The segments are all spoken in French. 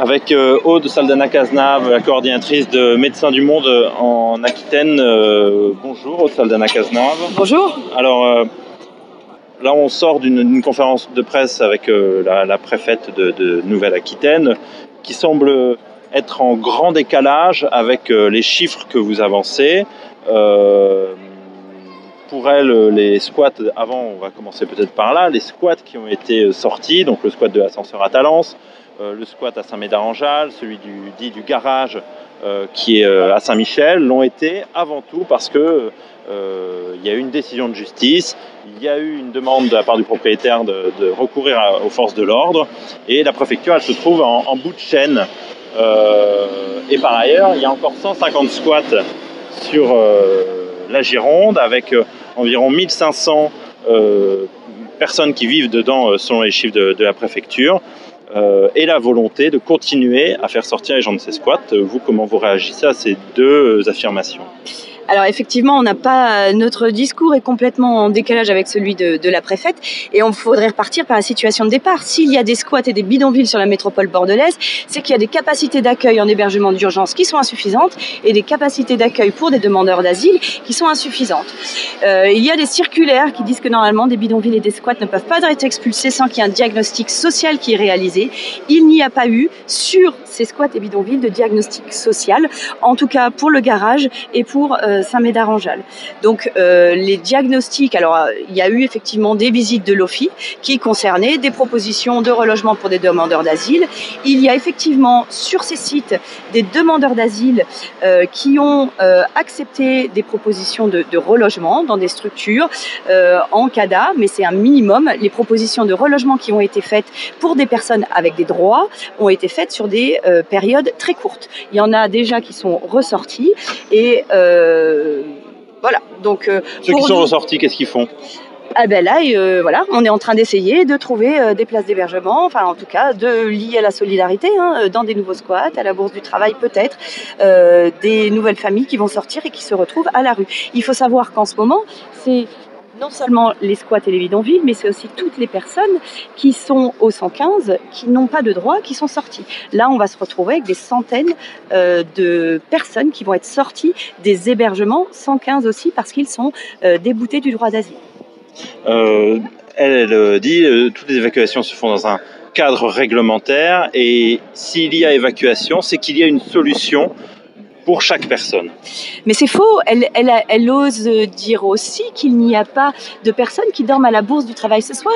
avec euh, Aude Saldana-Cazenave, la coordinatrice de Médecins du Monde en Aquitaine. Euh, bonjour Aude Saldana-Cazenave. Bonjour. Alors euh, là, on sort d'une conférence de presse avec la, la, préfète de, de Nouvelle-Aquitaine qui semble être en grand décalage avec les chiffres que vous avancez. pour elle, les squats, avant, on va commencer peut-être par là, les squats qui ont été sortis, donc le squat de l'ascenseur à Talence, euh, le squat à Saint-Médard-en-Jalles, celui du, dit du garage euh, qui est euh, à Saint-Michel, l'ont été avant tout parce que il y a eu une décision de justice, il y a eu une demande de la part du propriétaire de, recourir aux forces de l'ordre, et la préfecture, se trouve en, bout de chaîne. et par ailleurs, il y a encore 150 squats sur la Gironde, avec environ 1500 personnes qui vivent dedans selon les chiffres de la préfecture. Euh, et la volonté de continuer à faire sortir les gens de ces squats. Vous, comment vous réagissez à ces deux affirmations? Alors effectivement, on n'a pas notre discours est complètement en décalage avec celui de, de la préfète et on faudrait repartir par la situation de départ. S'il y a des squats et des bidonvilles sur la métropole bordelaise, c'est qu'il y a des capacités d'accueil en hébergement d'urgence qui sont insuffisantes et des capacités d'accueil pour des demandeurs d'asile qui sont insuffisantes. Euh, il y a des circulaires qui disent que normalement des bidonvilles et des squats ne peuvent pas être expulsés sans qu'il y ait un diagnostic social qui est réalisé. Il n'y a pas eu sur ces squats et bidonvilles de diagnostic social, en tout cas pour le garage et pour euh, Saint-Médard-en-Jalles. Donc euh, les diagnostics, alors euh, il y a eu effectivement des visites de l'OFI qui concernaient des propositions de relogement pour des demandeurs d'asile. Il y a effectivement sur ces sites des demandeurs d'asile euh, qui ont accepté des propositions de, relogement dans des structures en CADA, mais c'est un minimum. Les propositions de relogement qui ont été faites pour des personnes avec des droits ont été faites sur des périodes très courtes. Il y en a déjà qui sont ressortis et euh, voilà. Donc, euh, Ceux qui sont ressortis, qu'est-ce qu'ils font? Ah ben là, euh, voilà, on est en train d'essayer de trouver des places d'hébergement, enfin en tout cas de lier à la solidarité, hein, dans des nouveaux squats, à la bourse du travail peut-être, des nouvelles familles qui vont sortir et qui se retrouvent à la rue. Il faut savoir qu'en ce moment, c'est non seulement les squats et les bidonvilles, mais c'est aussi toutes les personnes qui sont au 115, qui n'ont pas de droit, qui sont sorties. Là, on va se retrouver avec des centaines euh, de personnes qui vont être sorties des hébergements 115 aussi parce qu'ils sont euh, déboutés du droit d'asile. Euh, elle, elle, dit toutes les évacuations se font dans un cadre réglementaire et s'il y a évacuation, c'est qu'il y a une solution chaque personne. Mais c'est faux. Elle, ose dire aussi qu'il n'y a pas de personnes qui dorment à la Bourse du Travail ce soir,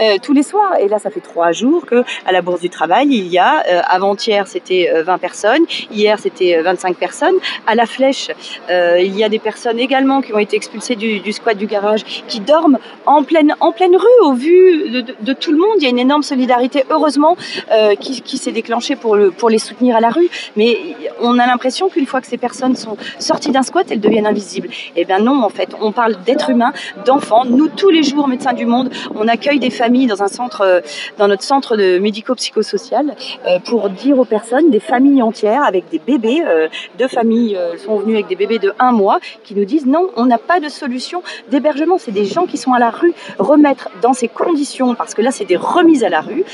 euh, tous les soirs. Et là, ça fait trois jours que à la Bourse du Travail, il y a, euh, avant-hier, c'était 20 euh, personnes, hier, c'était 25 personnes. À la Flèche, il y a des personnes également qui ont été expulsées du, squat du garage, qui dorment en pleine, rue, au vu de, tout le monde. Il y a une énorme solidarité, heureusement, qui, s'est déclenchée pour, pour les soutenir à la rue. Mais on a l'impression qu'une fois que ces personnes sont sorties d'un squat, elles deviennent invisibles. Eh bien non, en fait, on parle d'êtres humains, d'enfants. Nous, tous les jours, Médecins du Monde, on accueille des familles dans un centre, euh, dans notre centre de médico-psychosocial, euh, pour dire aux personnes, des familles entières avec des bébés, euh, deux familles sont venues avec des bébés de un mois, qui nous disent non, on n'a pas de solution d'hébergement. C'est des gens qui sont à la rue, remettre dans ces conditions, parce que là, c'est des remises à la rue.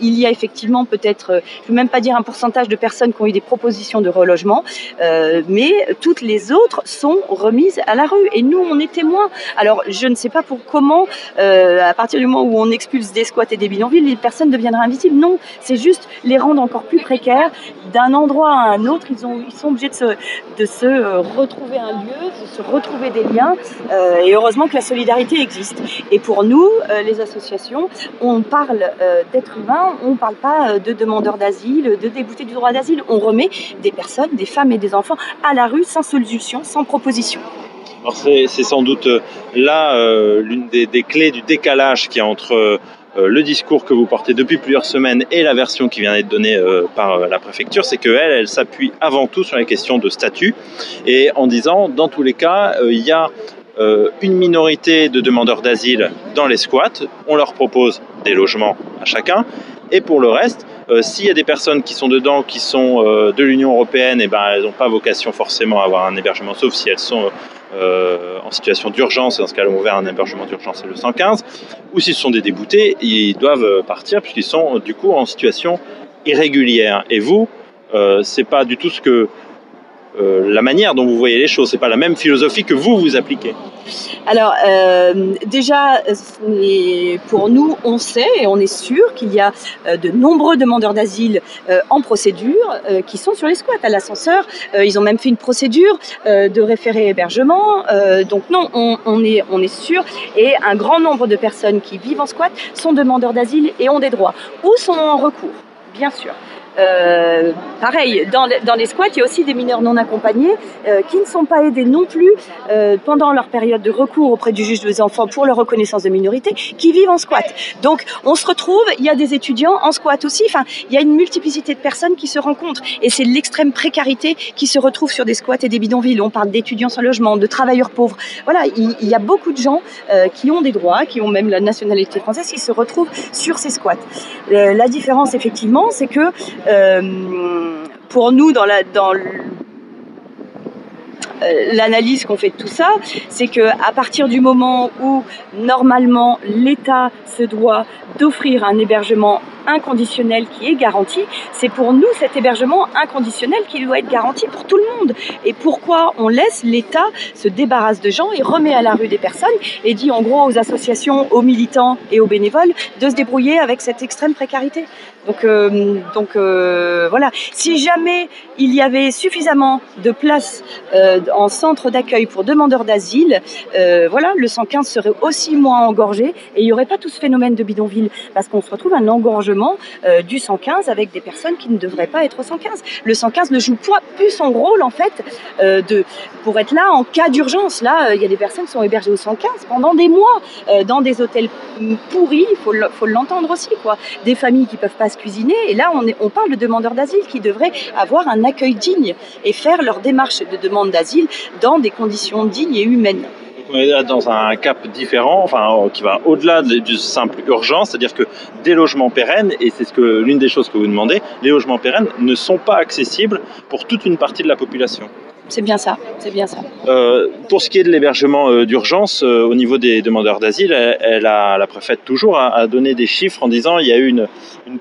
il y a effectivement peut-être, je ne veux même pas dire un pourcentage de personnes qui ont eu des propositions de relogement, euh, mais toutes les autres sont remises à la rue. Et nous, on est témoins. Alors, je ne sais pas pour comment, euh, à partir du moment où on expulse des squats et des bidonvilles, les personnes deviendraient invisibles. Non, c'est juste les rendre encore plus précaires. D'un endroit à un autre, ils, ont, ils sont obligés de se, de se euh, retrouver un lieu, de se retrouver des liens. et heureusement que la solidarité existe. Et pour nous, les associations, on parle d'êtres humains, on ne parle pas de demandeurs d'asile, de déboutés du droit d'asile. On remet des personnes, des femmes et des enfants à la rue sans solution, sans proposition. c'est sans doute euh, là euh, l'une des, clés du décalage qui est entre euh, le discours que vous portez depuis plusieurs semaines et la version qui vient d'être donnée par la préfecture, c'est qu'elle, elle, s'appuie avant tout sur les questions de statut et en disant, dans tous les cas, il y a une minorité de demandeurs d'asile dans les squats, on leur propose des logements à chacun, et pour le reste, euh, s'il y a des personnes qui sont dedans, qui sont euh, de l'Union européenne, et eh ben, elles n'ont pas vocation forcément à avoir un hébergement, sauf si elles sont euh, en situation d'urgence, et dans ce cas-là, on ouvert un hébergement d'urgence, c'est le 115, ou s'ils sont des déboutés, ils doivent partir puisqu'ils sont du coup en situation irrégulière. Et vous, c'est pas du tout ce que euh, la manière dont vous voyez les choses. C'est pas la même philosophie que vous vous appliquez. Alors euh, déjà, pour nous, on sait et on est sûr qu'il y a euh, de nombreux demandeurs d'asile euh, en procédure euh, qui sont sur les squats à l'ascenseur. Euh, ils ont même fait une procédure euh, de référé hébergement. donc non, on, on, est on est sûr et un grand nombre de personnes qui vivent en squat sont demandeurs d'asile et ont des droits ou sont en recours, bien sûr. Euh, pareil, dans, dans, les squats, il y a aussi des mineurs non accompagnés euh, qui ne sont pas aidés non plus euh, pendant leur période de recours auprès du juge des enfants pour leur reconnaissance de minorité, qui vivent en squat. Donc, on se retrouve, il y a des étudiants en squat aussi, enfin, il y a une multiplicité de personnes qui se rencontrent. Et c'est l'extrême précarité qui se retrouve sur des squats et des bidonvilles. On parle d'étudiants sans logement, de travailleurs pauvres. Voilà, il, il y a beaucoup de gens euh, qui ont des droits, qui ont même la nationalité française, qui se retrouvent sur ces squats. Euh, la différence, effectivement, c'est que pour nous, dans dans l'analyse qu'on fait de tout ça, c'est que à partir du moment où normalement l'État se doit d'offrir un hébergement inconditionnel qui est garanti, c'est pour nous cet hébergement inconditionnel qui doit être garanti pour tout le monde. Et pourquoi on laisse l'État se débarrasse de gens et remet à la rue des personnes et dit en gros aux associations, aux militants et aux bénévoles de se débrouiller avec cette extrême précarité. Donc, euh, euh, voilà. Si jamais il y avait suffisamment de places euh, en centre d'accueil pour demandeurs d'asile, voilà, le 115 serait aussi moins engorgé et il n'y aurait pas tout ce phénomène de bidonville parce qu'on se retrouve un engorgement euh, du 115 avec des personnes qui ne devraient pas être au 115. Le 115 ne joue plus son rôle en fait euh, de pour être là en cas d'urgence. Là, euh, il y a des personnes qui sont hébergées au 115 pendant des mois dans des hôtels pourris. Il faut l'entendre aussi quoi. Des familles qui peuvent pas se cuisiner et là on, on parle de demandeurs d'asile qui devraient avoir un accueil digne et faire leur démarche de demande d'asile dans des conditions dignes et humaines on est dans un cap différent, enfin qui va au-delà du simple urgence, c'est-à-dire que des logements pérennes, et c'est l'une des choses que vous demandez, les logements pérennes ne sont pas accessibles pour toute une partie de la population. C'est bien ça, c'est bien ça. Euh, pour ce qui est de l'hébergement euh, d'urgence, euh, au niveau des demandeurs d'asile, elle, la préfète toujours a, donné des chiffres en disant il y a eu une,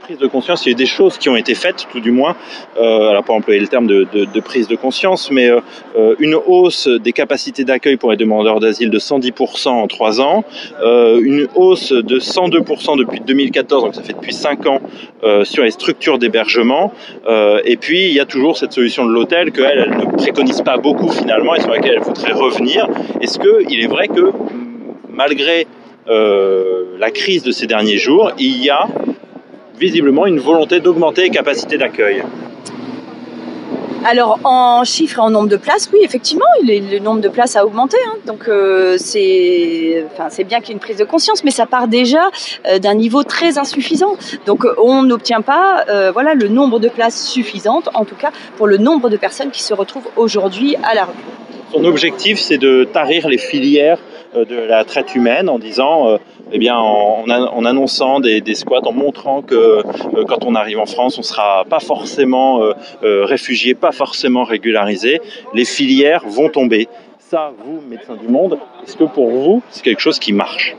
prise de conscience, il y a eu des choses qui ont été faites, tout du moins, alors pas employer le terme de, prise de conscience, mais une hausse des capacités d'accueil pour les demandeurs d'asile de 110% en 3 ans, une hausse de 102% depuis 2014, donc ça fait depuis 5 ans, sur les structures d'hébergement, et puis il y a toujours cette solution de l'hôtel qu'elle elle ne préconise pas beaucoup finalement et sur laquelle elle voudrait revenir. Est-ce qu'il est vrai que malgré euh, la crise de ces derniers jours, il y a visiblement une volonté d'augmenter les capacités d'accueil? Alors en chiffres et en nombre de places, oui, effectivement, le nombre de places a augmenté. Hein, donc euh, c'est, enfin, c'est bien qu'il y ait une prise de conscience, mais ça part déjà euh, d'un niveau très insuffisant. Donc on n'obtient pas, euh, voilà, le nombre de places suffisantes, en tout cas pour le nombre de personnes qui se retrouvent aujourd'hui à la rue. Son objectif, c'est de tarir les filières de la traite humaine en disant eh bien, en, annonçant des, squats, en montrant que euh, quand on arrive en France, on sera pas forcément euh, euh, réfugié, pas forcément régularisé. Les filières vont tomber. Ça, vous, médecins du monde, est-ce que pour vous, c'est quelque chose qui marche?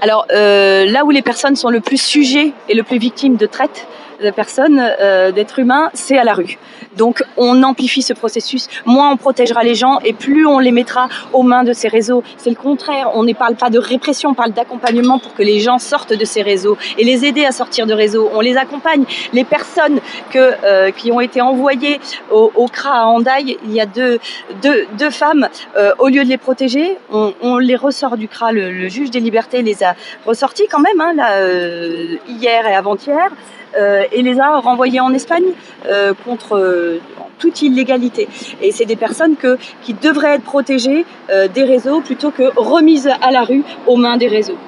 Alors, euh, là où les personnes sont le plus sujets et le plus victimes de traite, de personnes, euh, d'êtres humains, c'est à la rue. Donc on amplifie ce processus, moins on protégera les gens et plus on les mettra aux mains de ces réseaux. C'est le contraire, on ne parle pas de répression, on parle d'accompagnement pour que les gens sortent de ces réseaux et les aider à sortir de réseaux. On les accompagne. Les personnes que, euh, qui ont été envoyées au, au CRA à Hendaye, il y a deux, deux, deux femmes, euh, au lieu de les protéger, on, on les ressort du CRA, le, le, juge des libertés les a ressortis quand même, hein, là, euh, hier et avant-hier et les a renvoyés en Espagne euh, contre euh, toute illégalité. Et c'est des personnes que, qui devraient être protégées euh, des réseaux plutôt que remises à la rue aux mains des réseaux.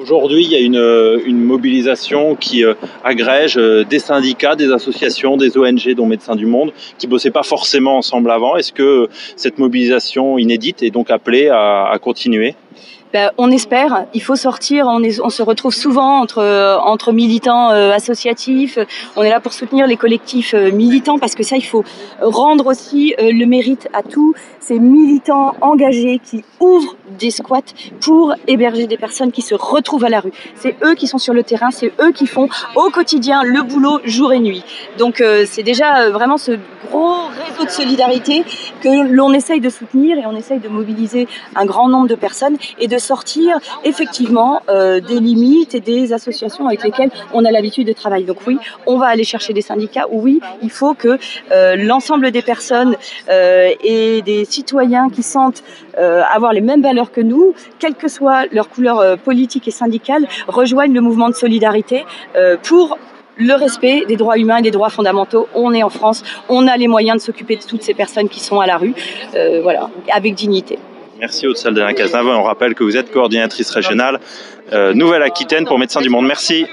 Aujourd'hui, il y a une, mobilisation qui euh, agrège euh, des syndicats, des associations, des ONG, dont Médecins du Monde, qui bossaient pas forcément ensemble avant. Est-ce que cette mobilisation inédite est donc appelée à continuer? Ben, on espère, il faut sortir, on, est, on se retrouve souvent entre, entre militants euh, associatifs, on est là pour soutenir les collectifs euh, militants parce que ça, il faut rendre aussi euh, le mérite à tous ces militants engagés qui ouvrent des squats pour héberger des personnes qui se retrouvent à la rue. C'est eux qui sont sur le terrain, c'est eux qui font au quotidien le boulot jour et nuit. Donc euh, c'est déjà euh, vraiment ce gros réseau de solidarité que l'on essaye de soutenir et on essaye de mobiliser un grand nombre de personnes et de sortir effectivement euh, des limites et des associations avec lesquelles on a l'habitude de travailler. Donc oui, on va aller chercher des syndicats. Oui, il faut que euh, l'ensemble des personnes euh, et des citoyens qui sentent avoir les mêmes valeurs que nous, quelle que soit leur couleur politique et syndicale, rejoignent le mouvement de solidarité pour le respect des droits humains et des droits fondamentaux. On est en France, on a les moyens de s'occuper de toutes ces personnes qui sont à la rue, voilà, avec dignité. Merci Aude-Saldana Cazenave. On rappelle que vous êtes coordinatrice régionale euh, Nouvelle-Aquitaine pour Médecins du Monde. Merci.